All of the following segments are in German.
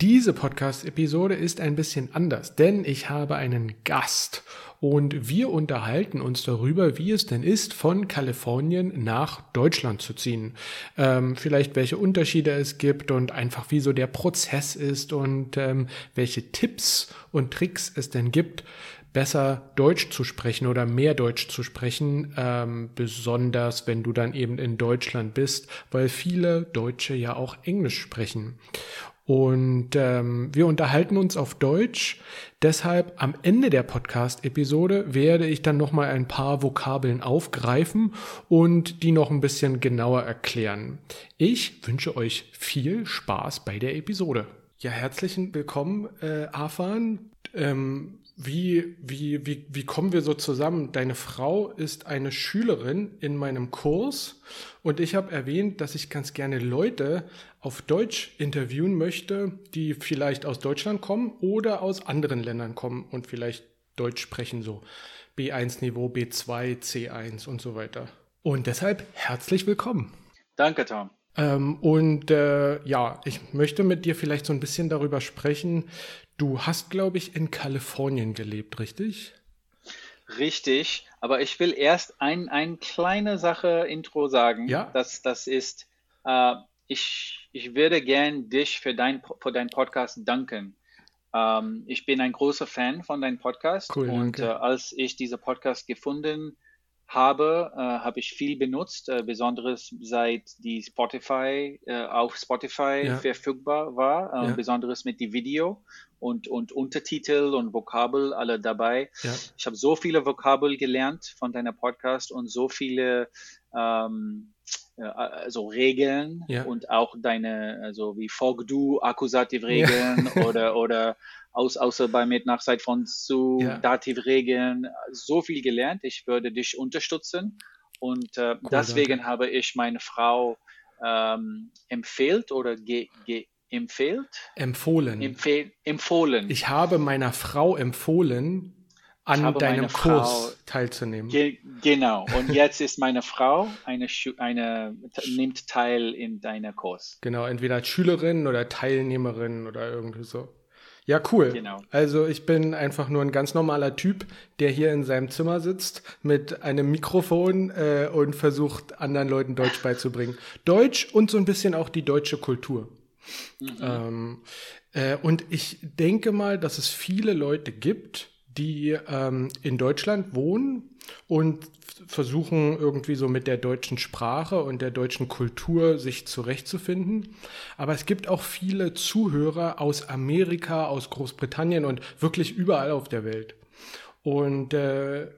Diese Podcast-Episode ist ein bisschen anders, denn ich habe einen Gast und wir unterhalten uns darüber, wie es denn ist, von Kalifornien nach Deutschland zu ziehen. Ähm, vielleicht welche Unterschiede es gibt und einfach wie so der Prozess ist und ähm, welche Tipps und Tricks es denn gibt, besser Deutsch zu sprechen oder mehr Deutsch zu sprechen, ähm, besonders wenn du dann eben in Deutschland bist, weil viele Deutsche ja auch Englisch sprechen. Und ähm, wir unterhalten uns auf Deutsch. Deshalb am Ende der Podcast-Episode werde ich dann noch mal ein paar Vokabeln aufgreifen und die noch ein bisschen genauer erklären. Ich wünsche euch viel Spaß bei der Episode. Ja, herzlichen Willkommen, äh, Afan. Ähm, wie, wie, wie, wie kommen wir so zusammen? Deine Frau ist eine Schülerin in meinem Kurs und ich habe erwähnt, dass ich ganz gerne Leute auf Deutsch interviewen möchte, die vielleicht aus Deutschland kommen oder aus anderen Ländern kommen und vielleicht Deutsch sprechen, so B1-Niveau, B2, C1 und so weiter. Und deshalb herzlich willkommen. Danke, Tom. Ähm, und äh, ja, ich möchte mit dir vielleicht so ein bisschen darüber sprechen. Du hast, glaube ich, in Kalifornien gelebt, richtig? Richtig, aber ich will erst ein, eine kleine Sache Intro sagen. Ja. Das, das ist, äh, ich, ich würde gern dich für, dein, für deinen Podcast danken. Ähm, ich bin ein großer Fan von deinem Podcast Cool, und äh, als ich diesen Podcast gefunden habe, äh, habe ich viel benutzt, äh, besonders seit die Spotify äh, auf Spotify Ja. verfügbar war, äh, Ja. besonders mit die Video und, und Untertitel und Vokabel alle dabei. Ja. Ich habe so viele Vokabel gelernt von deiner Podcast und so viele ähm, äh, also Regeln Ja. und auch deine, also wie Folg-Du, Akkusativregeln oder, oder aus, außer bei mit Nachzeit von zu, Ja. Dativregeln, so viel gelernt. Ich würde dich unterstützen und äh, deswegen danke. habe ich meine Frau ähm, empfehlt oder ge, ge, empfehlt, Empfohlen. empfehl, empfohlen. ich habe meiner Frau empfohlen, an deinem Kurs Frau- teilzunehmen. Ge genau. Und jetzt ist meine Frau eine, Schu eine nimmt teil in deiner Kurs. Genau, entweder als Schülerin oder Teilnehmerin oder irgendwie so. Ja, cool. Genau. Also ich bin einfach nur ein ganz normaler Typ, der hier in seinem Zimmer sitzt mit einem Mikrofon äh, und versucht, anderen Leuten Deutsch beizubringen. Deutsch und so ein bisschen auch die deutsche Kultur. Ähm, äh, und ich denke mal, dass es viele Leute gibt, die ähm, in Deutschland wohnen und versuchen irgendwie so mit der deutschen Sprache und der deutschen Kultur sich zurechtzufinden. Aber es gibt auch viele Zuhörer aus Amerika, aus Großbritannien und wirklich überall auf der Welt. Und äh,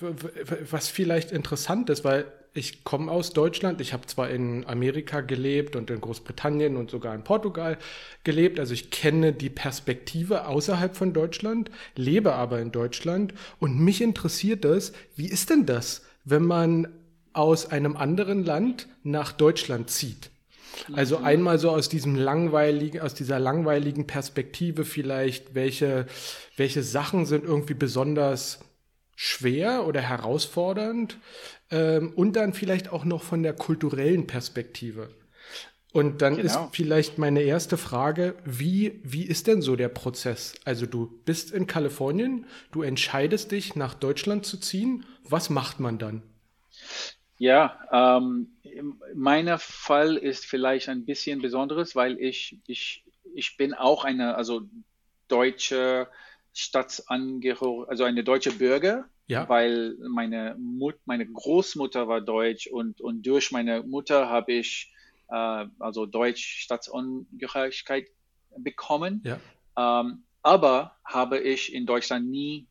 was vielleicht interessant ist, weil ich komme aus Deutschland, ich habe zwar in Amerika gelebt und in Großbritannien und sogar in Portugal gelebt, also ich kenne die Perspektive außerhalb von Deutschland, lebe aber in Deutschland. Und mich interessiert es, wie ist denn das, wenn man aus einem anderen Land nach Deutschland zieht? Also einmal so aus diesem langweiligen, aus dieser langweiligen Perspektive vielleicht, welche, welche Sachen sind irgendwie besonders schwer oder herausfordernd ähm, und dann vielleicht auch noch von der kulturellen Perspektive. Und dann ist Genau. vielleicht meine erste Frage, wie, wie ist denn so der Prozess? Also du bist in Kalifornien, du entscheidest dich nach Deutschland zu ziehen. Was macht man dann? Ja, ähm, mein Fall ist vielleicht ein bisschen besonderes, weil ich, ich, ich bin auch eine, also deutsche Staatsangehörige, also eine deutsche Bürger, Ja. weil meine Mut, meine Großmutter war deutsch und, und durch meine Mutter habe ich äh, also deutsch Staatsangehörigkeit bekommen. Ja. Ähm, aber habe ich in Deutschland nie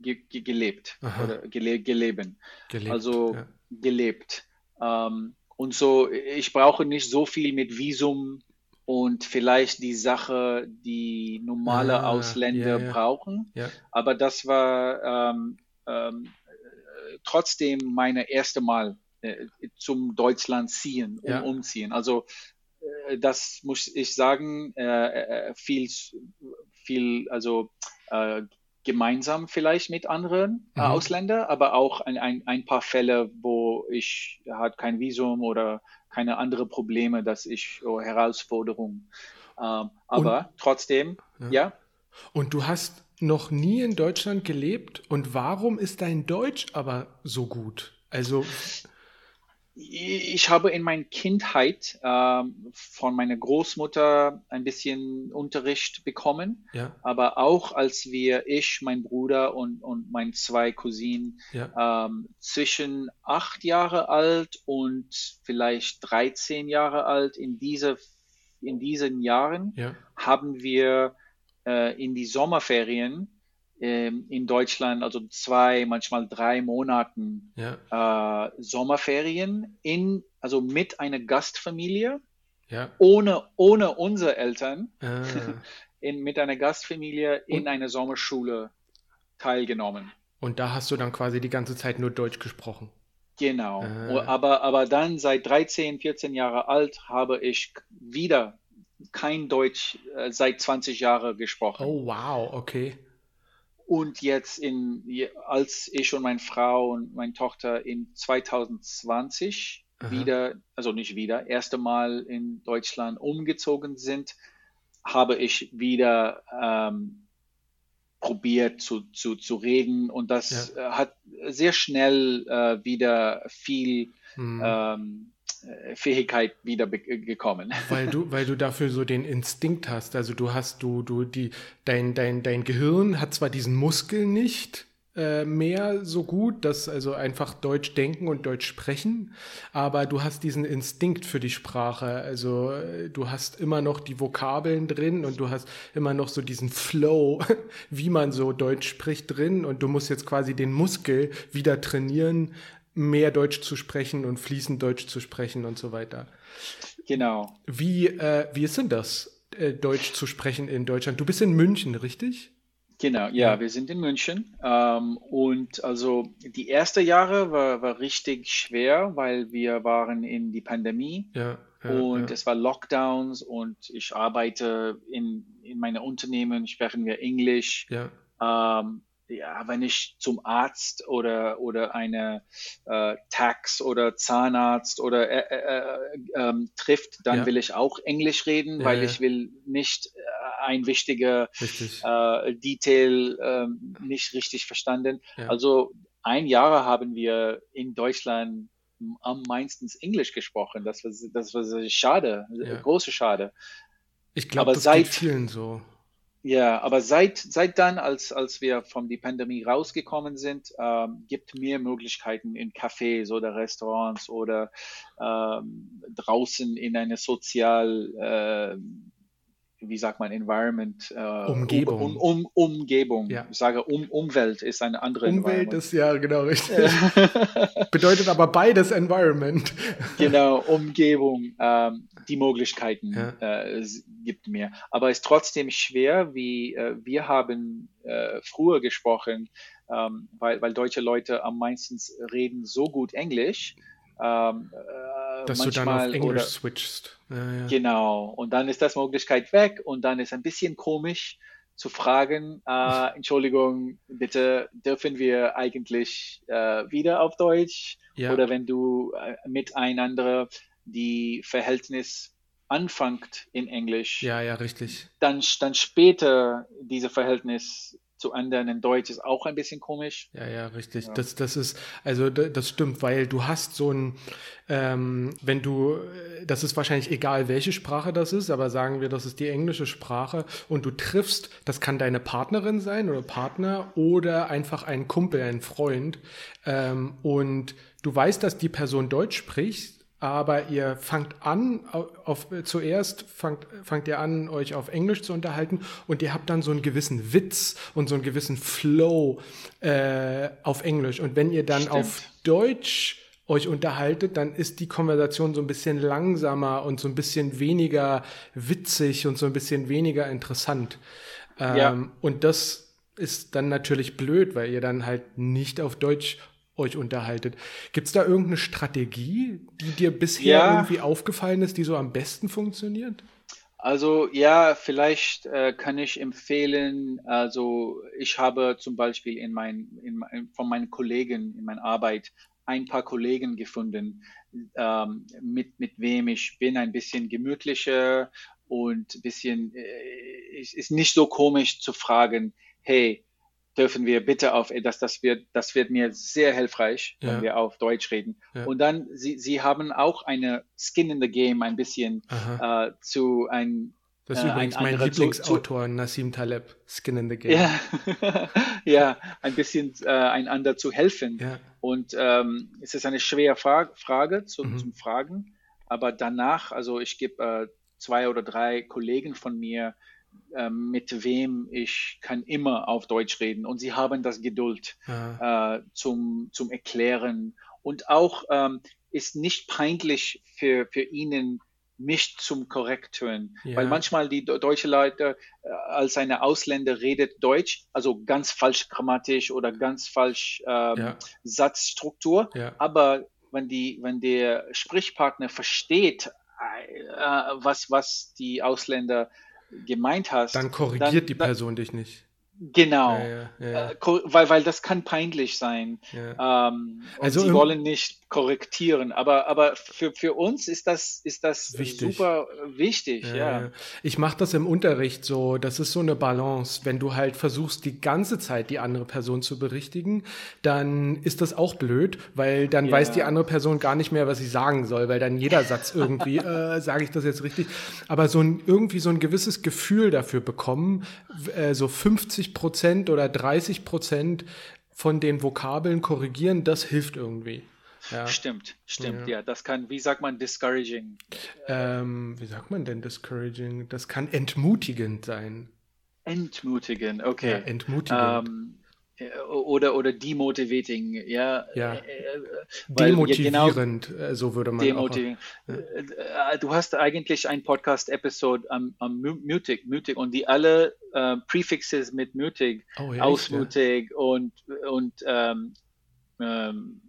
ge ge gelebt Aha. oder gele geleben Gelebt. also ja. gelebt. Ähm, und so, ich brauche nicht so viel mit Visum und vielleicht die Sache, die normale Ah, Ausländer ja, ja. brauchen. ja. Aber das war ähm, ähm, äh, trotzdem meine erste Mal äh, zum Deutschland ziehen, um, Ja. umziehen. Also äh, das muss ich sagen, äh, äh, viel, viel, also äh, gemeinsam vielleicht mit anderen Mhm. Ausländern, aber auch ein, ein, ein paar Fälle, wo ich hat kein Visum oder keine andere Probleme, dass ich oh, Herausforderungen. Ähm, aber und, trotzdem, ja. ja. Und du hast noch nie in Deutschland gelebt und warum ist dein Deutsch aber so gut? Also ich habe in meiner Kindheit äh, von meiner Großmutter ein bisschen Unterricht bekommen, ja. aber auch als wir, ich, mein Bruder und, und meine zwei Cousinen ja. ähm, zwischen acht Jahre alt und vielleicht 13 Jahre alt in, diese, in diesen Jahren ja. haben wir äh, in die Sommerferien ähm, in Deutschland, also zwei, manchmal drei Monaten ja. äh, Sommerferien in, also mit einer Gastfamilie, ja. ohne, ohne unsere Eltern, ah. in, mit einer Gastfamilie in Und? einer Sommerschule teilgenommen. Und da hast du dann quasi die ganze Zeit nur Deutsch gesprochen. Genau. Ah. Aber, aber dann seit 13, 14 Jahren alt habe ich wieder kein Deutsch äh, seit 20 Jahren gesprochen. Oh, wow, okay. Und jetzt in, als ich und meine Frau und meine Tochter in 2020 Aha. wieder, also nicht wieder, erste Mal in Deutschland umgezogen sind, habe ich wieder ähm, probiert zu, zu, zu reden und das ja. hat sehr schnell äh, wieder viel mhm. ähm, äh, Fähigkeit wieder gekommen. Weil du, weil du dafür so den Instinkt hast. Also du hast, du, du, die, dein, dein, dein Gehirn hat zwar diesen Muskel nicht äh, mehr so gut, dass also einfach Deutsch denken und Deutsch sprechen, aber du hast diesen Instinkt für die Sprache. Also äh, du hast immer noch die Vokabeln drin und du hast immer noch so diesen Flow, wie man so Deutsch spricht drin und du musst jetzt quasi den Muskel wieder trainieren, mehr Deutsch zu sprechen und fließend Deutsch zu sprechen und so weiter. Genau. Wie, äh, wie ist denn das, äh, Deutsch zu sprechen in Deutschland? Du bist in München, richtig? Genau, ja, wir sind in München. Ähm, und also die ersten Jahre war, war richtig schwer, weil wir waren in die Pandemie. Ja. Ja, und ja. es war Lockdowns und ich arbeite in, in meinem Unternehmen, sprechen wir Englisch. Ja. Ähm, ja, wenn ich zum Arzt oder, oder eine äh, Tax oder Zahnarzt oder äh, äh, äh ähm, trifft, dann ja. will ich auch Englisch reden, ja, weil ja. ich will nicht äh, ein wichtiger äh, Detail ähm, nicht richtig verstanden. Also ein Jahr haben wir in Deutschland am meisten Englisch gesprochen. Das war, das war schade, große Schade. Ich glaube, das seit, geht vielen so. Ja, aber seit, seit dann, als, als wir von der Pandemie rausgekommen sind, ähm, gibt mehr Möglichkeiten in Cafés oder Restaurants oder ähm, draußen in eine sozial äh, wie sagt man, Environment, äh, Umgebung. Um, um, Umgebung. Ja. Ich sage, um, Umwelt ist eine andere Umwelt ist ja genau richtig. Bedeutet aber beides Environment. genau, Umgebung, ähm, die Möglichkeiten ja. äh, gibt mir. Aber es ist trotzdem schwer, wie äh, wir haben äh, früher gesprochen, ähm, weil, weil deutsche Leute am meisten reden so gut Englisch. Ähm, äh, Dass du dann auf Englisch oder, switchst. Ja, ja. Genau. Und dann ist das Möglichkeit weg und dann ist ein bisschen komisch zu fragen, äh, Entschuldigung, bitte dürfen wir eigentlich äh, wieder auf Deutsch? Ja. Oder wenn du äh, miteinander die Verhältnis anfängt in Englisch. Ja, ja, richtig. Dann, dann später diese Verhältnis zu anderen in Deutsch ist auch ein bisschen komisch. Ja, ja, richtig. Ja. Das, das ist, also das stimmt, weil du hast so ein, ähm, wenn du, das ist wahrscheinlich egal, welche Sprache das ist, aber sagen wir, das ist die englische Sprache und du triffst, das kann deine Partnerin sein oder Partner oder einfach ein Kumpel, ein Freund ähm, und du weißt, dass die Person Deutsch spricht, aber ihr fangt an, auf, zuerst fangt, fangt ihr an, euch auf Englisch zu unterhalten und ihr habt dann so einen gewissen Witz und so einen gewissen Flow äh, auf Englisch. Und wenn ihr dann Stimmt. auf Deutsch euch unterhaltet, dann ist die Konversation so ein bisschen langsamer und so ein bisschen weniger witzig und so ein bisschen weniger interessant. Ähm, ja. Und das ist dann natürlich blöd, weil ihr dann halt nicht auf Deutsch euch unterhaltet. Gibt es da irgendeine Strategie, die dir bisher ja. irgendwie aufgefallen ist, die so am besten funktioniert? Also ja, vielleicht äh, kann ich empfehlen, also ich habe zum Beispiel in mein, in mein, von meinen Kollegen in meiner Arbeit ein paar Kollegen gefunden, ähm, mit, mit wem ich bin ein bisschen gemütlicher und ein bisschen, äh, ist, ist nicht so komisch zu fragen, hey, dürfen wir bitte auf, das, das wird, das wird mir sehr hilfreich, wenn wir auf Deutsch reden. Ja. Und dann, sie, sie haben auch eine Skin in the Game ein bisschen äh, zu ein, das ist äh, übrigens mein Lieblingsautor, Nassim Taleb, Skin in the Game. Ja, ja ein bisschen äh, einander zu helfen. Ja. Und ähm, es ist eine schwere Frage, Frage zum, mhm. zum Fragen, aber danach, also ich gebe äh, zwei oder drei Kollegen von mir, äh, mit wem ich kann immer auf Deutsch reden und sie haben das Geduld äh, zum, zum Erklären und auch ähm, ist nicht peinlich für, für ihnen, mich zum Korrekturen. Ja. Weil manchmal die deutsche Leute äh, als eine Ausländer redet Deutsch, also ganz falsch grammatisch oder ganz falsch ähm, ja. Satzstruktur. Ja. Aber wenn die, wenn der Sprichpartner versteht, äh, was, was die Ausländer gemeint hast, dann korrigiert dann, die Person dann, dich nicht. Genau, ja, ja, ja. Äh, weil, weil das kann peinlich sein. Ähm, also sie wollen nicht korrektieren, aber, aber für, für uns ist das, ist das wichtig. super wichtig. Ja, Ich mache das im Unterricht so, das ist so eine Balance. Wenn du halt versuchst, die ganze Zeit die andere Person zu berichtigen, dann ist das auch blöd, weil dann weiß die andere Person gar nicht mehr, was sie sagen soll, weil dann jeder Satz irgendwie, äh, sage ich das jetzt richtig, aber so ein, irgendwie so ein gewisses Gefühl dafür bekommen, äh, so 50 50 Prozent oder 30 Prozent von den Vokabeln korrigieren, das hilft irgendwie. Ja. Stimmt, stimmt, ja. ja. Das kann, wie sagt man, discouraging? Ähm, wie sagt man denn discouraging? Das kann entmutigend sein. Entmutigend, okay. Ja, entmutigend. Ähm, oder, oder demotivating, ja. ja. Äh, äh, weil, demotivierend, ja, genau, so würde man demotivierend. auch. Ja. Du hast eigentlich ein Podcast-Episode am, am mutig, mutig und die alle äh, Prefixes mit mutig, oh, ausmutig und, und ähm, ähm,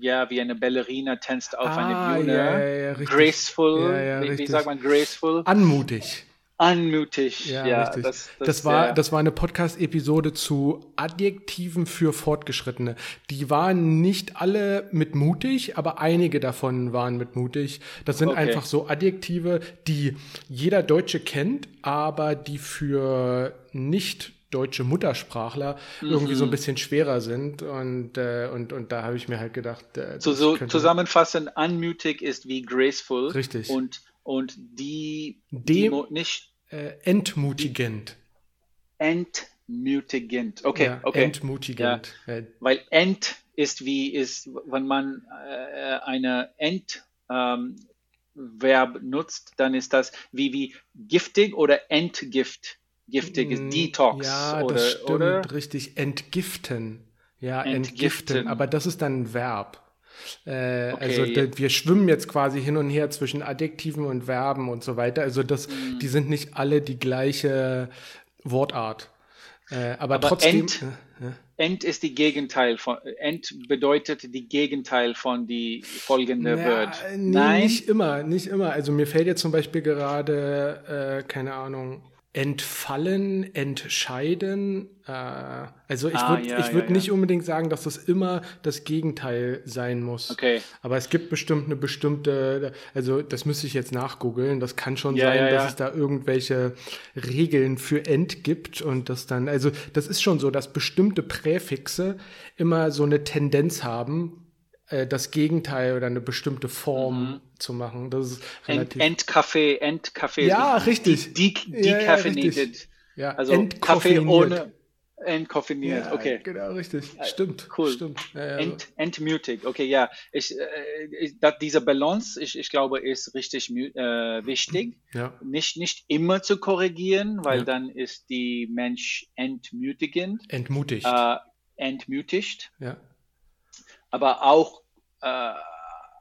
ja, wie eine Ballerina tanzt auf ah, eine Bühne. Graceful, wie, wie, sagt man graceful? Anmutig. Anmutig, ja. ja richtig. Das, das, das war, das war eine Podcast-Episode zu Adjektiven für Fortgeschrittene. Die waren nicht alle mit mutig, aber einige davon waren mit mutig. Das sind okay. einfach so Adjektive, die jeder Deutsche kennt, aber die für nicht deutsche Muttersprachler mhm. irgendwie so ein bisschen schwerer sind. Und, äh, und, und da habe ich mir halt gedacht. Äh, so, so zusammenfassend, unmutig ist wie graceful. Richtig. Und und die, Dem, die nicht äh, entmutigend. Entmutigend. Okay, ja, okay. Entmutigend. Ja, weil ent ist wie ist, wenn man äh, eine ent ähm, Verb nutzt, dann ist das wie wie giftig oder entgift. Giftig ist mm, Detox. Ja, oder, das stimmt, oder? richtig. Entgiften. Ja, entgiften. entgiften. Aber das ist dann ein Verb. Äh, okay. Also wir schwimmen jetzt quasi hin und her zwischen Adjektiven und Verben und so weiter. Also das, mhm. die sind nicht alle die gleiche Wortart. Äh, aber, aber, trotzdem. Ent, ja. Ent ist die Gegenteil von Ent bedeutet die Gegenteil von die folgende ja, Word. Nee, Nein, nicht immer, nicht immer. Also mir fällt jetzt zum Beispiel gerade äh, keine Ahnung entfallen, entscheiden. Äh, also ich ah, würde ja, würd ja, nicht ja. unbedingt sagen, dass das immer das Gegenteil sein muss. Okay. Aber es gibt bestimmt eine bestimmte, also das müsste ich jetzt nachgoogeln. Das kann schon sein, dass es da irgendwelche Regeln für end gibt und das dann, also das ist schon so, dass bestimmte Präfixe immer so eine Tendenz haben, äh, das Gegenteil oder eine bestimmte Form mhm. zu machen. Das ist relativ. Endkaffee, Endkaffee. Ja, richtig. De decaffeinated. Ja, also Kaffee ohne entkoffiniert. Ja, okay. Genau, richtig. Stimmt. Cool. Stimmt. Ja, ja. Ent, entmutig. Okay, ja. Ich, äh, ich, diese Balance, ich, ich glaube, ist richtig äh, wichtig. Ja. Nicht, nicht immer zu korrigieren, weil dann ist die Mensch entmutigend. Entmutigt. Äh, entmutigt. Ja aber auch, äh,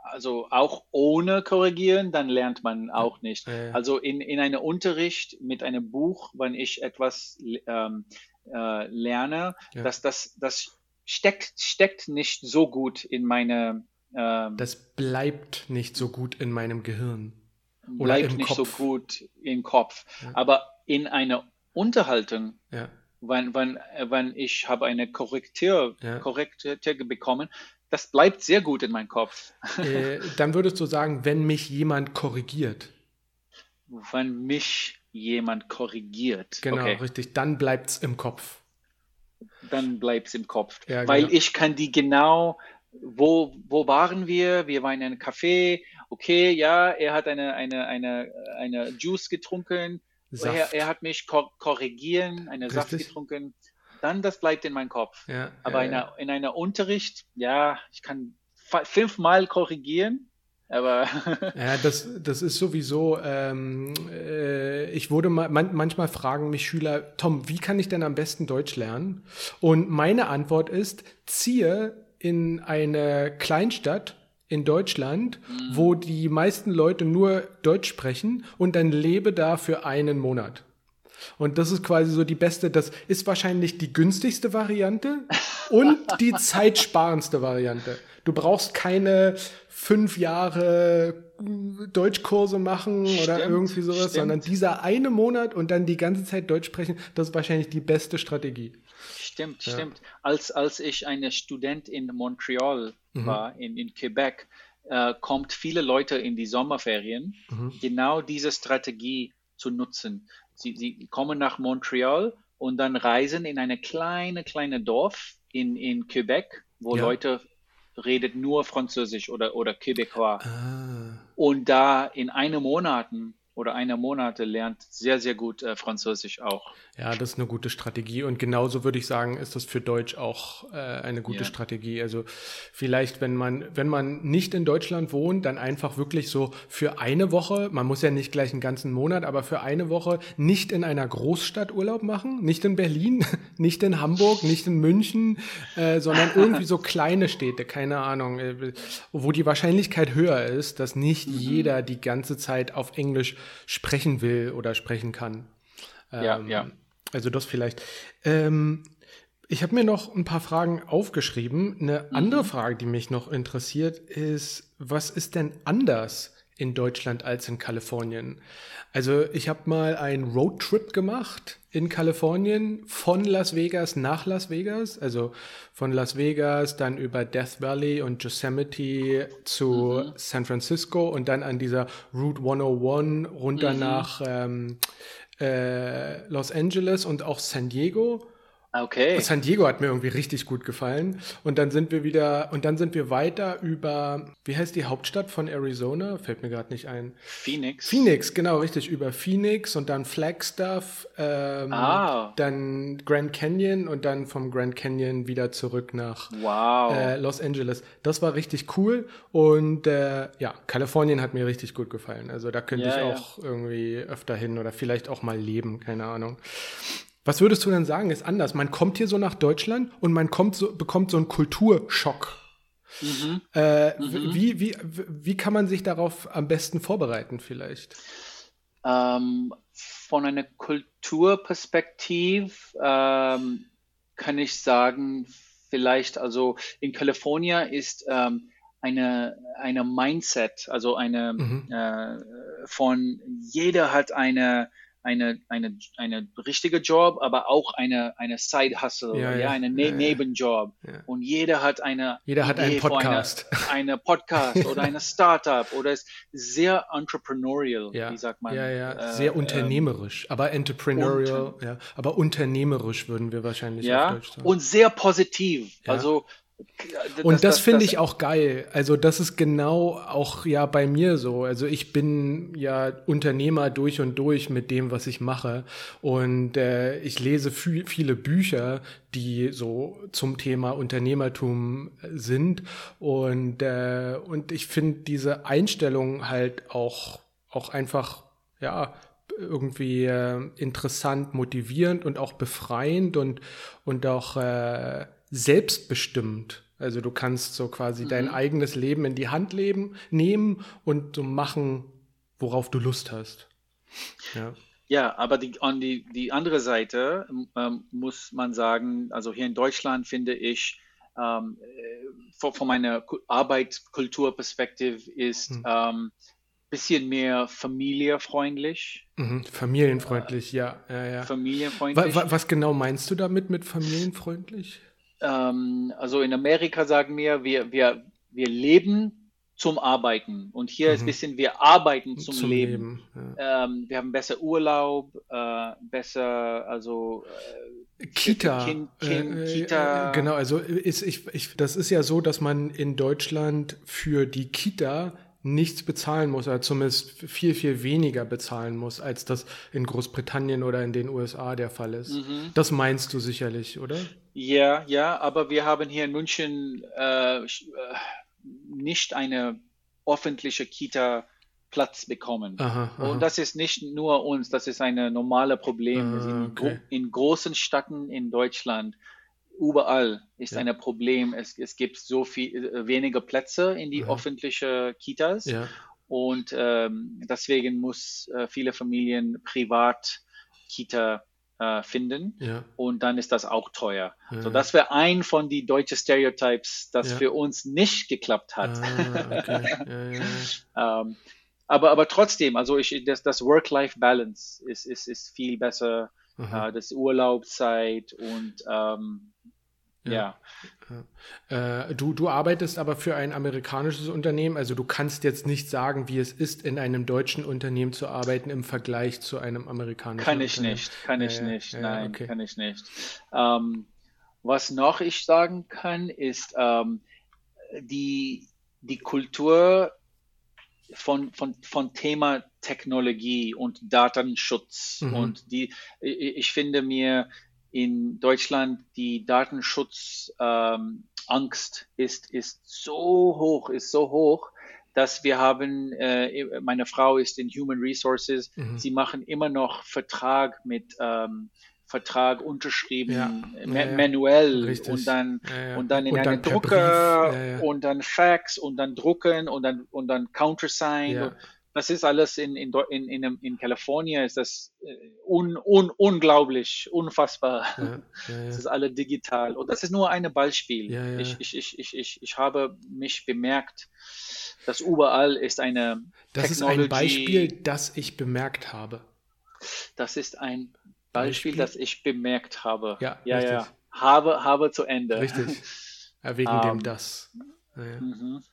also auch ohne korrigieren, dann lernt man auch nicht. Ja, ja. Also in, in einem Unterricht mit einem Buch, wenn ich etwas ähm, äh, lerne, ja. dass das, das steckt, steckt nicht so gut in meine. Ähm, das bleibt nicht so gut in meinem Gehirn. Oder bleibt im nicht Kopf. so gut im Kopf. Aber in einer Unterhaltung, wenn, wenn, wenn ich habe eine Korrektur, Korrektur bekommen, das bleibt sehr gut in meinem Kopf. Äh, dann würdest du sagen, wenn mich jemand korrigiert. wenn mich jemand korrigiert. Genau, okay. richtig. Dann bleibt es im Kopf. Dann bleibt es im Kopf. Ja, Weil genau. ich kann die genau, wo, wo waren wir? Wir waren in einem Café. Okay, ja, er hat eine, eine, eine, eine Juice getrunken. Er, er, hat mich kor korrigieren, eine Richtig. Saft getrunken. Dann das bleibt in meinem Kopf. Ja, Aber ja, in, einer, in einer Unterricht, ja, ich kann fünfmal korrigieren aber ja, das, das ist sowieso, ähm, äh, ich wurde mal, man, manchmal fragen mich Schüler, Tom, wie kann ich denn am besten Deutsch lernen? Und meine Antwort ist, ziehe in eine Kleinstadt in Deutschland, mhm. wo die meisten Leute nur Deutsch sprechen und dann lebe da für einen Monat. Und das ist quasi so die beste, das ist wahrscheinlich die günstigste Variante und die zeitsparendste Variante. Du brauchst keine fünf Jahre Deutschkurse machen stimmt, oder irgendwie sowas, stimmt. sondern dieser eine Monat und dann die ganze Zeit Deutsch sprechen, das ist wahrscheinlich die beste Strategie. Stimmt, ja. stimmt. Als, als ich eine Student in Montreal mhm. war, in, in Quebec, äh, kommt viele Leute in die Sommerferien, mhm. genau diese Strategie zu nutzen. Sie, sie kommen nach Montreal und dann reisen in eine kleine, kleine Dorf in, in Quebec, wo ja. Leute redet nur Französisch oder, oder Québécois. Ah. Und da in einem Monaten oder einer Monate lernt sehr, sehr gut äh, Französisch auch. Ja, das ist eine gute Strategie. Und genauso würde ich sagen, ist das für Deutsch auch äh, eine gute ja. Strategie. Also vielleicht, wenn man, wenn man nicht in Deutschland wohnt, dann einfach wirklich so für eine Woche, man muss ja nicht gleich einen ganzen Monat, aber für eine Woche nicht in einer Großstadt Urlaub machen, nicht in Berlin, nicht in Hamburg, nicht in München, äh, sondern irgendwie so kleine Städte, keine Ahnung, äh, wo die Wahrscheinlichkeit höher ist, dass nicht mhm. jeder die ganze Zeit auf Englisch sprechen will oder sprechen kann. Ähm, ja, ja. Also das vielleicht. Ähm, ich habe mir noch ein paar Fragen aufgeschrieben. Eine mhm. andere Frage, die mich noch interessiert, ist, was ist denn anders in Deutschland als in Kalifornien? Also ich habe mal einen Roadtrip gemacht in Kalifornien von Las Vegas nach Las Vegas, also von Las Vegas dann über Death Valley und Yosemite zu mhm. San Francisco und dann an dieser Route 101 runter mhm. nach ähm, äh, Los Angeles und auch San Diego. Okay. San Diego hat mir irgendwie richtig gut gefallen. Und dann sind wir wieder, und dann sind wir weiter über, wie heißt die Hauptstadt von Arizona? Fällt mir gerade nicht ein. Phoenix. Phoenix, genau, richtig. Über Phoenix und dann Flagstaff, ähm, ah. dann Grand Canyon und dann vom Grand Canyon wieder zurück nach wow. äh, Los Angeles. Das war richtig cool. Und äh, ja, Kalifornien hat mir richtig gut gefallen. Also da könnte ja, ich auch ja. irgendwie öfter hin oder vielleicht auch mal leben, keine Ahnung. Was würdest du denn sagen, ist anders? Man kommt hier so nach Deutschland und man kommt so, bekommt so einen Kulturschock. Mhm. Äh, mhm. Wie, wie, wie kann man sich darauf am besten vorbereiten vielleicht? Ähm, von einer Kulturperspektive ähm, kann ich sagen, vielleicht, also in Kalifornien ist ähm, eine, eine Mindset, also eine mhm. äh, von jeder hat eine eine, eine, eine richtige Job, aber auch eine, eine Side-Hustle, ja, ja, ja, eine ne Nebenjob. Und jeder hat eine Jeder Idee hat einen Podcast. Eine, eine Podcast oder eine Startup oder ist sehr entrepreneurial, wie sagt man. Ja, ja, äh, sehr unternehmerisch, ähm, aber entrepreneurial, ja, aber unternehmerisch würden wir wahrscheinlich ja, auf Deutsch sagen. Und sehr positiv. Also und das, das finde ich auch geil. Also das ist genau auch ja bei mir so. Also ich bin ja Unternehmer durch und durch mit dem, was ich mache. Und äh, ich lese viele Bücher, die so zum Thema Unternehmertum sind. Und, äh, und ich finde diese Einstellung halt auch, auch einfach, ja, irgendwie äh, interessant, motivierend und auch befreiend und, und auch äh, selbstbestimmt. Also du kannst so quasi mhm. dein eigenes Leben in die Hand leben, nehmen und so machen, worauf du Lust hast. Ja. Ja, aber die, an die, die andere Seite ähm, muss man sagen, also hier in Deutschland finde ich, ähm, äh, von, von meiner Arbeitskulturperspektive ist mhm. ähm, bisschen mehr familienfreundlich. Mhm, familienfreundlich, äh, ja, ja, ja. Familienfreundlich. Was, was genau meinst du damit mit familienfreundlich? Ähm, also in Amerika sagen wir, wir, wir, wir leben zum Arbeiten. Und hier mhm. ist ein bisschen, wir arbeiten zum, zum Leben. Leben ja. ähm, wir haben besser Urlaub, äh, besser, also äh, Kita. Kind, kind, äh, Kita. Äh, genau, also ist, ich, ich, das ist ja so, dass man in Deutschland für die Kita nichts bezahlen muss, oder zumindest viel, viel weniger bezahlen muss, als das in Großbritannien oder in den USA der Fall ist. Mhm. Das meinst du sicherlich, oder? Ja, ja, aber wir haben hier in München äh, äh nicht eine öffentliche Kita Platz bekommen. Aha, aha. Und das ist nicht nur uns, das ist ein normales Problem. Ah, in, okay. in, großen Städten in Deutschland, überall ist ja. ein Problem. Es, es gibt so viel äh, weniger Plätze in die öffentlichen Kitas. Ja. Und ähm, deswegen muss äh, viele Familien privat Kita äh, finden. Ja. Und dann ist das auch teuer. Ja. So, das wäre ein von die deutschen Stereotypes, das ja. für uns nicht geklappt hat. Ah, okay. ähm, aber, aber trotzdem, also ich, das, das Work-Life-Balance ist, ist, ist viel besser. Äh, das Urlaubszeit und ähm, ja. ja. Äh, du, du arbeitest aber für ein amerikanisches Unternehmen, also du kannst jetzt nicht sagen, wie es ist, in einem deutschen Unternehmen zu arbeiten im Vergleich zu einem amerikanischen Kann ich Unternehmen. nicht, kann ich ja, nicht, ja, nein, okay. kann ich nicht. Ähm, was noch ich sagen kann, ist ähm, die, die Kultur von, von, von Thema Technologie und Datenschutz. Mhm. Und die, ich, ich finde mir, in Deutschland die Datenschutzangst ähm, ist, ist so hoch, ist so hoch, dass wir haben, äh, meine Frau ist in Human Resources, mhm. sie machen immer noch Vertrag mit ähm, Vertrag unterschrieben, ja, ma ja, manuell richtig. und dann und dann in und einen Drucker und dann Fax und dann drucken und dann und dann Countersign. Das ist alles in, in, in, in, in Kalifornien, ist das äh, un, un, unglaublich, unfassbar. Ja, ja, ja. Das ist alles digital. Und das ist nur ein Beispiel. Ich, ich, ich, ich, ich, ich habe mich bemerkt, dass überall ist eine Das Technology, ist ein Beispiel, das ich bemerkt habe. Das ist ein Beispiel, Beispiel? das ich bemerkt habe. Ja, ja, ja. Habe, habe zu Ende. Richtig. wegen um, dem ähm, das. Mhm.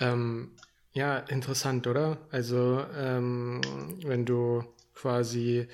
Ähm, ja, interessant, oder? Also, ähm, wenn du quasi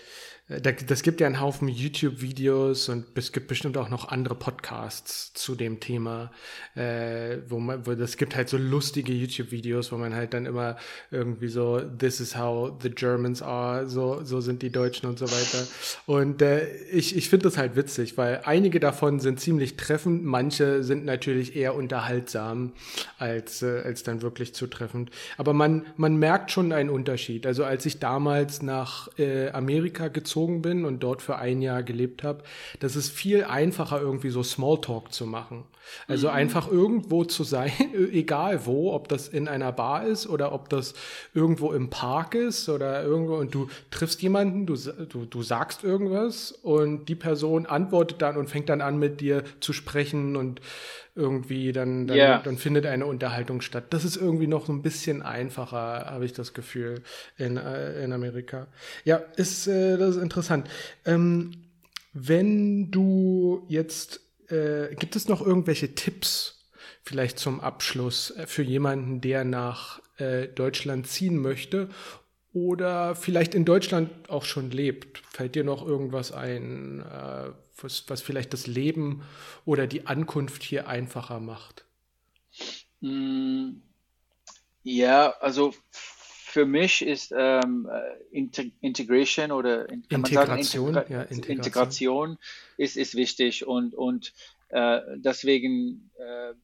äh, das gibt ja einen Haufen YouTube-Videos und es gibt bestimmt auch noch andere Podcasts zu dem Thema, äh, wo man, wo das gibt halt so lustige YouTube-Videos, wo man halt dann immer irgendwie so, this is how the Germans are, so, so sind die Deutschen und so weiter. Und äh, ich, ich finde das halt witzig, weil einige davon sind ziemlich treffend, manche sind natürlich eher unterhaltsam als, äh, als dann wirklich zutreffend. Aber man, man merkt schon einen Unterschied. Also als ich damals nach äh, Amerika gezogen bin und dort für ein Jahr gelebt habe, das ist viel einfacher, irgendwie so Smalltalk zu machen. Also mhm. einfach irgendwo zu sein, egal wo, ob das in einer Bar ist oder ob das irgendwo im Park ist oder irgendwo und du triffst jemanden, du, du, du sagst irgendwas und die Person antwortet dann und fängt dann an mit dir zu sprechen und irgendwie dann, dann, yeah. dann findet eine Unterhaltung statt. Das ist irgendwie noch so ein bisschen einfacher, habe ich das Gefühl, in, äh, in Amerika. Ja, ist, äh, das ist interessant. Ähm, wenn du jetzt, äh, gibt es noch irgendwelche Tipps vielleicht zum Abschluss äh, für jemanden, der nach äh, Deutschland ziehen möchte oder vielleicht in Deutschland auch schon lebt? Fällt dir noch irgendwas ein, äh, was, was vielleicht das Leben oder die Ankunft hier einfacher macht? Mm, ja, also für mich ist ähm, Integration oder Integration, sagen, Integra ja, Integration. Integration, ist, ist wichtig und, und äh, deswegen äh,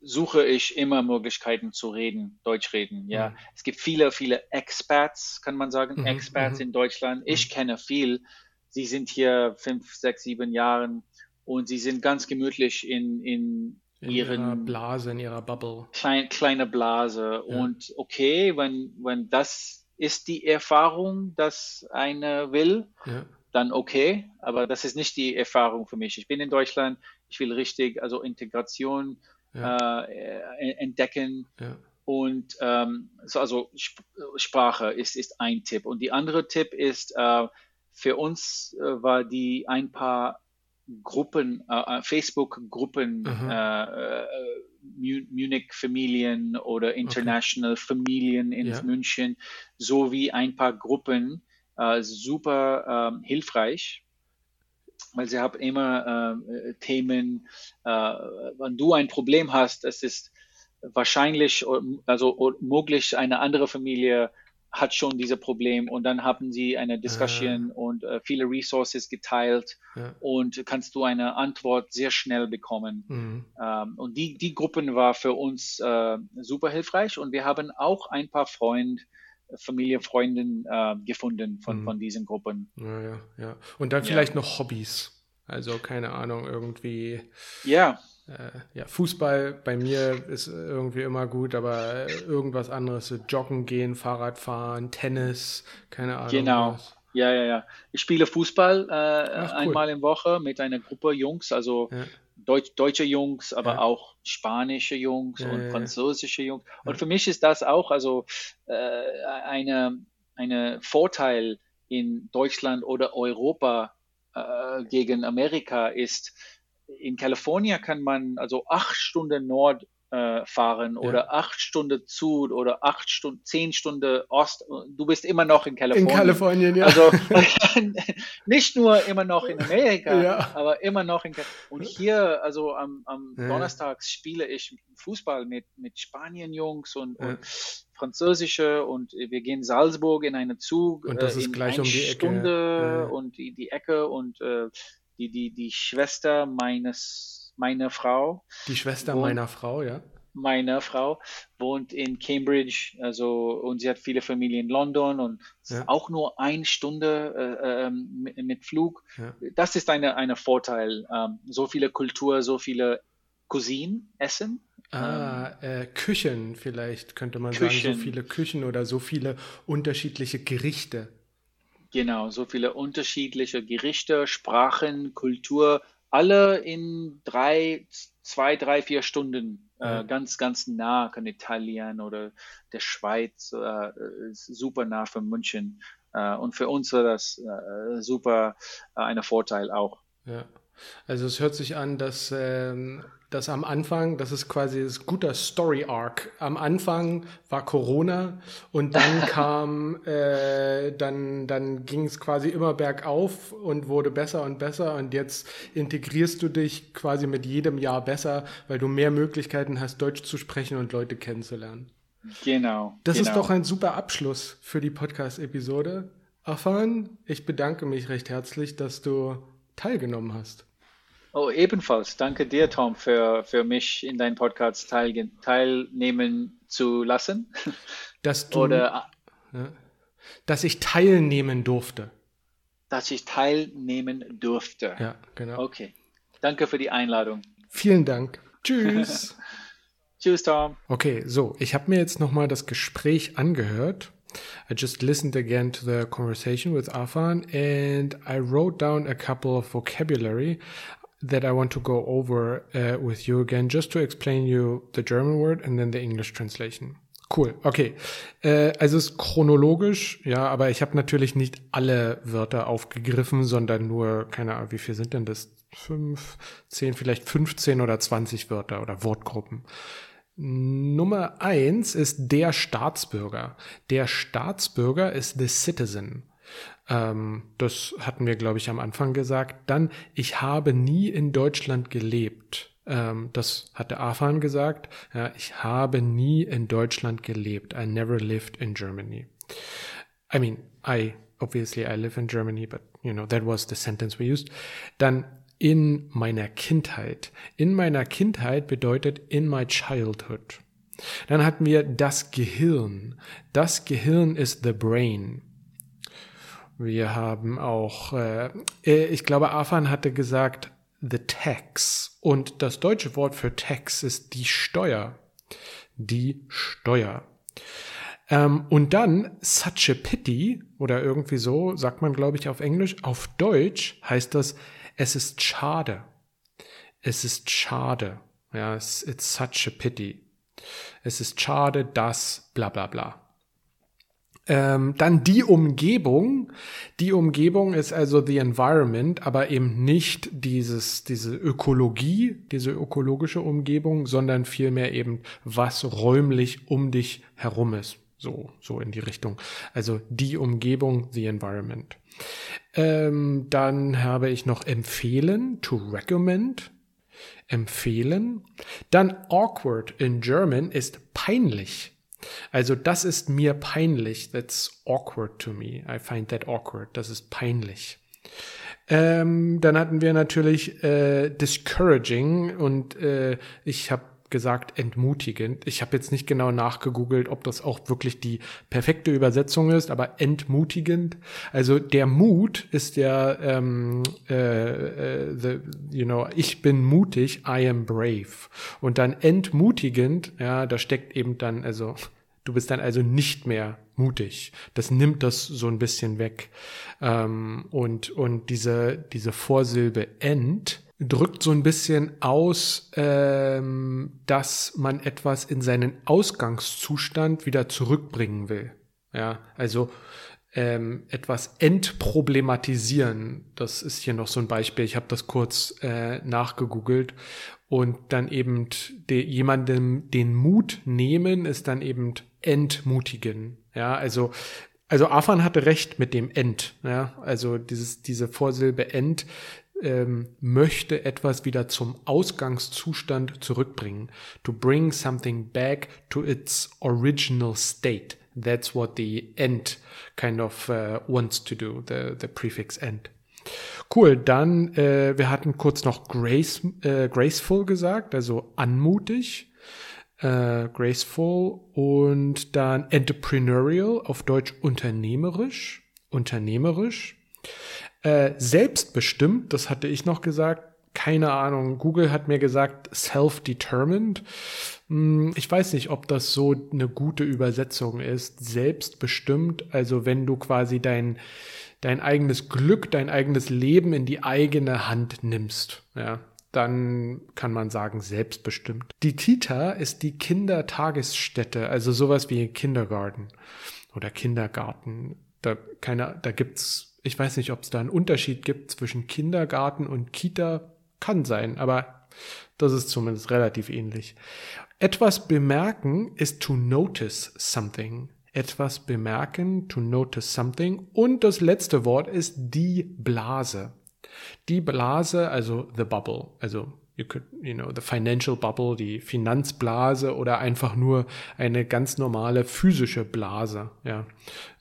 suche ich immer Möglichkeiten zu reden, Deutsch reden. Ja, mhm. es gibt viele, viele Expats, kann man sagen, mhm, Expats mhm. in Deutschland. Ich mhm. kenne viel Sie sind hier fünf, sechs, sieben Jahren und sie sind ganz gemütlich in, in, in ihren ihrer Blase, in ihrer Bubble. Klein, kleine Blase. Ja. Und okay, wenn, wenn das ist die Erfahrung, dass einer will, ja. dann okay. Aber das ist nicht die Erfahrung für mich. Ich bin in Deutschland, ich will richtig, also Integration ja. äh, entdecken. Und ähm, so, also Sprache ist, ist ein Tipp. Und die andere Tipp ist, äh, für uns äh, war die ein paar Gruppen, äh, äh Facebook-Gruppen mhm. äh, äh Munich-Familien oder International okay. Familien in ja. München, sowie ein paar Gruppen äh, super ähm, hilfreich weil sie haben immer äh, Themen, äh, wenn du ein Problem hast, es ist wahrscheinlich, also möglich, eine andere Familie hat schon diese Problem und dann haben sie eine Diskussion ah. und äh, viele Resources geteilt ja. und kannst du eine Antwort sehr schnell bekommen. Mhm. Ähm, und die, die Gruppen war für uns äh, super hilfreich und wir haben auch ein paar Freunde, Familie, Freundin äh, gefunden von, mhm. von diesen Gruppen. Ja, ja, ja. Und dann vielleicht ja. noch Hobbys. Also keine Ahnung, irgendwie. Ja. Äh, ja, Fußball bei mir ist irgendwie immer gut, aber irgendwas anderes, so Joggen gehen, Fahrrad fahren, Tennis, keine Ahnung. Genau. Was. Ja, ja, ja. Ich spiele Fußball äh, Ach, cool. einmal in Woche mit einer Gruppe Jungs, also ja. Deutsch, deutsche Jungs, aber ja. auch spanische Jungs ja, und französische Jungs. Und für mich ist das auch also äh, eine, eine Vorteil in Deutschland oder Europa äh, gegen Amerika ist, in Kalifornien kann man also acht Stunden Nord äh, fahren ja. oder acht Stunden Süd oder acht Stunden, zehn Stunden Ost. Du bist immer noch in Kalifornien. In Kalifornien, ja. Also nicht nur immer noch in Amerika, ja. aber immer noch in Kalifornien. Und hier, also am, am ja. Donnerstag spiele ich Fußball mit, mit Spanien-Jungs und, und französische und wir gehen Salzburg in einen Zug und das äh, ist gleich um die Stunde Ecke. und die, die Ecke und äh, die, die, die Schwester meines, meiner Frau. Die Schwester wohnt, meiner Frau, ja. Meiner Frau wohnt in Cambridge, also und sie hat viele Familien in London und ja. auch nur eine Stunde äh, äh, mit, mit, Flug. Ja. Das ist eine, eine Vorteil. Ähm, so viele Kultur, so viele Cuisine essen. Ah, ähm, äh, Küchen vielleicht könnte man Küchen. sagen, so viele Küchen oder so viele unterschiedliche Gerichte. Genau, so viele unterschiedliche Gerichte, Sprachen, Kultur, alle in drei, zwei, drei, vier Stunden, äh, ganz, ganz nah kann Italien oder der Schweiz, äh, super nah von München. Äh, und für uns war das äh, super äh, ein Vorteil auch. Ja. Also es hört sich an, dass ähm, das am Anfang, das ist quasi das guter Story Arc. Am Anfang war Corona und dann kam, äh, dann, dann ging es quasi immer bergauf und wurde besser und besser und jetzt integrierst du dich quasi mit jedem Jahr besser, weil du mehr Möglichkeiten hast, Deutsch zu sprechen und Leute kennenzulernen. Genau. Das genau. ist doch ein super Abschluss für die Podcast-Episode. Afan, ich bedanke mich recht herzlich, dass du teilgenommen hast. Oh, ebenfalls. Danke dir, Tom, für, für mich in deinem Podcast teil, teilnehmen zu lassen. Dass du, Oder, ja, dass ich teilnehmen durfte. Dass ich teilnehmen durfte. Ja, genau. Okay. Danke für die Einladung. Vielen Dank. Tschüss. Tschüss, Tom. Okay, so, ich habe mir jetzt nochmal das Gespräch angehört. I just listened again to the conversation with Afan and I wrote down a couple of vocabulary that I want to go over uh, with you again, just to explain you the German word and then the English translation. Cool, okay. Äh, also es ist chronologisch, ja, aber ich habe natürlich nicht alle Wörter aufgegriffen, sondern nur, keine Ahnung, wie viel sind denn das? Fünf, zehn, vielleicht 15 oder 20 Wörter oder Wortgruppen. Nummer eins ist der Staatsbürger. Der Staatsbürger ist the citizen. Ähm, das hatten wir, glaube ich, am Anfang gesagt. Dann, ich habe nie in Deutschland gelebt. Ähm, das hatte Afan gesagt. Ja, ich habe nie in Deutschland gelebt. I never lived in Germany. I mean, I obviously I live in Germany, but you know that was the sentence we used. Dann in meiner Kindheit. In meiner Kindheit bedeutet in my childhood. Dann hatten wir das Gehirn. Das Gehirn ist the brain. Wir haben auch, äh, äh, ich glaube, Afan hatte gesagt, the tax. Und das deutsche Wort für tax ist die Steuer. Die Steuer. Ähm, und dann such a pity oder irgendwie so sagt man, glaube ich, auf Englisch. Auf Deutsch heißt das, es ist schade. Es ist schade. Ja, it's, it's such a pity. Es ist schade, dass bla bla bla. Ähm, dann die Umgebung. Die Umgebung ist also the environment, aber eben nicht dieses, diese Ökologie, diese ökologische Umgebung, sondern vielmehr eben, was räumlich um dich herum ist. So, so in die Richtung. Also die Umgebung, the environment. Ähm, dann habe ich noch empfehlen, to recommend. Empfehlen. Dann awkward in German ist peinlich. Also das ist mir peinlich. That's awkward to me. I find that awkward. Das ist peinlich. Ähm, dann hatten wir natürlich äh, discouraging und äh, ich habe gesagt entmutigend. Ich habe jetzt nicht genau nachgegoogelt, ob das auch wirklich die perfekte Übersetzung ist, aber entmutigend. Also der Mut ist ja, ähm, äh, äh, the, you know, ich bin mutig, I am brave. Und dann entmutigend, ja, da steckt eben dann, also du bist dann also nicht mehr mutig. Das nimmt das so ein bisschen weg. Ähm, und und diese diese Vorsilbe ent drückt so ein bisschen aus, ähm, dass man etwas in seinen Ausgangszustand wieder zurückbringen will. Ja, also ähm, etwas entproblematisieren. Das ist hier noch so ein Beispiel. Ich habe das kurz äh, nachgegoogelt und dann eben de, jemandem den Mut nehmen ist dann eben entmutigen. Ja, also also Afan hatte recht mit dem Ent. Ja, also dieses diese Vorsilbe Ent ähm, möchte etwas wieder zum Ausgangszustand zurückbringen. To bring something back to its original state. That's what the end kind of uh, wants to do, the, the prefix end. Cool, dann, äh, wir hatten kurz noch grace, äh, graceful gesagt, also anmutig, äh, graceful und dann entrepreneurial, auf Deutsch unternehmerisch, unternehmerisch. Äh, selbstbestimmt, das hatte ich noch gesagt, keine Ahnung. Google hat mir gesagt, self-determined. Hm, ich weiß nicht, ob das so eine gute Übersetzung ist. Selbstbestimmt, also wenn du quasi dein, dein eigenes Glück, dein eigenes Leben in die eigene Hand nimmst, ja, dann kann man sagen selbstbestimmt. Die Kita ist die Kindertagesstätte, also sowas wie Kindergarten oder Kindergarten. Da, keine, da gibt's ich weiß nicht, ob es da einen Unterschied gibt zwischen Kindergarten und Kita. Kann sein, aber das ist zumindest relativ ähnlich. Etwas bemerken ist to notice something. Etwas bemerken, to notice something. Und das letzte Wort ist die Blase. Die Blase, also the bubble, also you could, you know, the financial bubble, die Finanzblase oder einfach nur eine ganz normale physische Blase. Ja,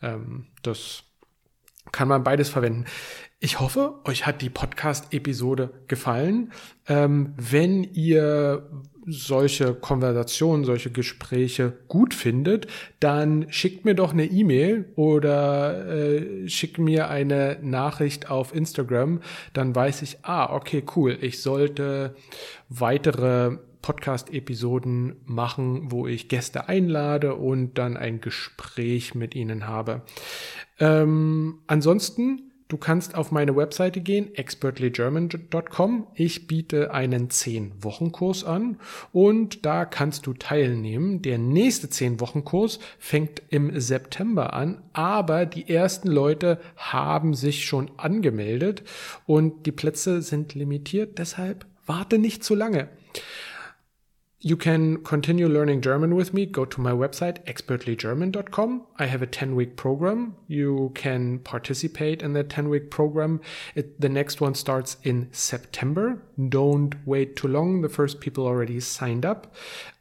ähm, das kann man beides verwenden. Ich hoffe, euch hat die Podcast-Episode gefallen. Ähm, wenn ihr solche Konversationen, solche Gespräche gut findet, dann schickt mir doch eine E-Mail oder äh, schickt mir eine Nachricht auf Instagram. Dann weiß ich, ah, okay, cool, ich sollte weitere Podcast-Episoden machen, wo ich Gäste einlade und dann ein Gespräch mit ihnen habe. Ähm, ansonsten, du kannst auf meine Webseite gehen, expertlygerman.com. Ich biete einen 10-Wochen-Kurs an und da kannst du teilnehmen. Der nächste 10-Wochen-Kurs fängt im September an, aber die ersten Leute haben sich schon angemeldet und die Plätze sind limitiert. Deshalb warte nicht zu lange. You can continue learning German with me. Go to my website, expertlygerman.com. I have a 10 week program. You can participate in that 10 week program. It, the next one starts in September. Don't wait too long. The first people already signed up.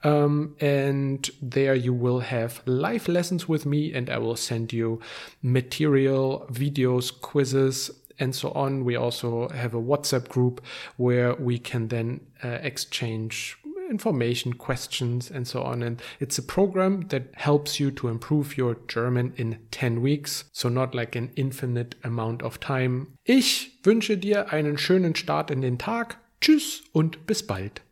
Um, and there you will have live lessons with me and I will send you material, videos, quizzes, and so on. We also have a WhatsApp group where we can then uh, exchange information, questions, and so on. And it's a program that helps you to improve your German in 10 weeks. So not like an infinite amount of time. Ich wünsche dir einen schönen Start in den Tag. Tschüss und bis bald.